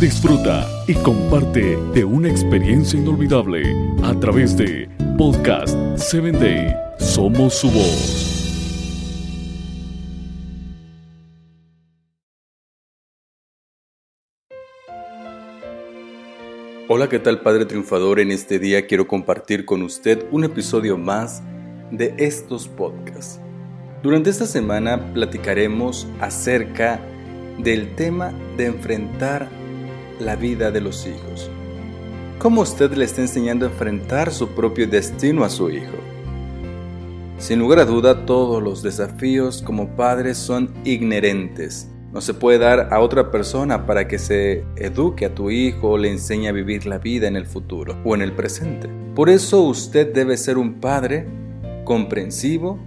Disfruta y comparte de una experiencia inolvidable a través de Podcast 7 Day. Somos su voz. Hola, ¿qué tal Padre Triunfador? En este día quiero compartir con usted un episodio más de estos podcasts. Durante esta semana platicaremos acerca del tema de enfrentar la vida de los hijos. ¿Cómo usted le está enseñando a enfrentar su propio destino a su hijo? Sin lugar a duda, todos los desafíos como padres son inherentes. No se puede dar a otra persona para que se eduque a tu hijo o le enseñe a vivir la vida en el futuro o en el presente. Por eso usted debe ser un padre comprensivo,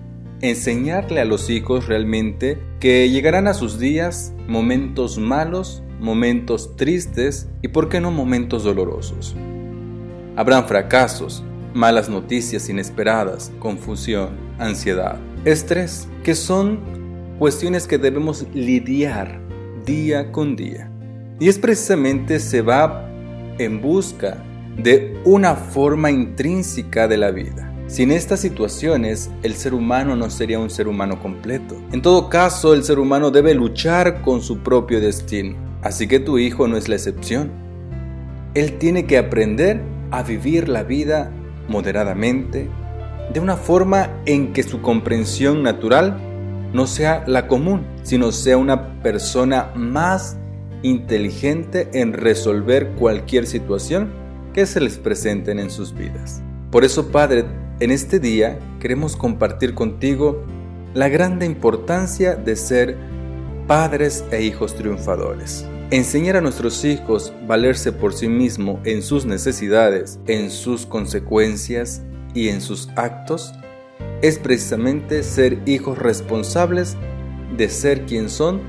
enseñarle a los hijos realmente que llegarán a sus días momentos malos, momentos tristes y, por qué no, momentos dolorosos. Habrán fracasos, malas noticias inesperadas, confusión, ansiedad, estrés, que son cuestiones que debemos lidiar día con día. Y es precisamente se va en busca de una forma intrínseca de la vida. Sin estas situaciones, el ser humano no sería un ser humano completo. En todo caso, el ser humano debe luchar con su propio destino. Así que tu hijo no es la excepción. Él tiene que aprender a vivir la vida moderadamente, de una forma en que su comprensión natural no sea la común, sino sea una persona más inteligente en resolver cualquier situación que se les presenten en sus vidas. Por eso, Padre, en este día queremos compartir contigo la grande importancia de ser padres e hijos triunfadores. Enseñar a nuestros hijos valerse por sí mismo en sus necesidades, en sus consecuencias y en sus actos es precisamente ser hijos responsables de ser quien son,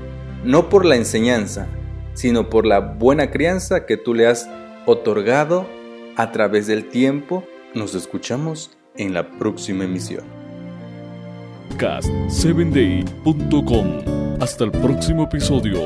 no por la enseñanza, sino por la buena crianza que tú le has otorgado a través del tiempo. Nos escuchamos en la próxima emisión. Cast7day.com. Hasta el próximo episodio.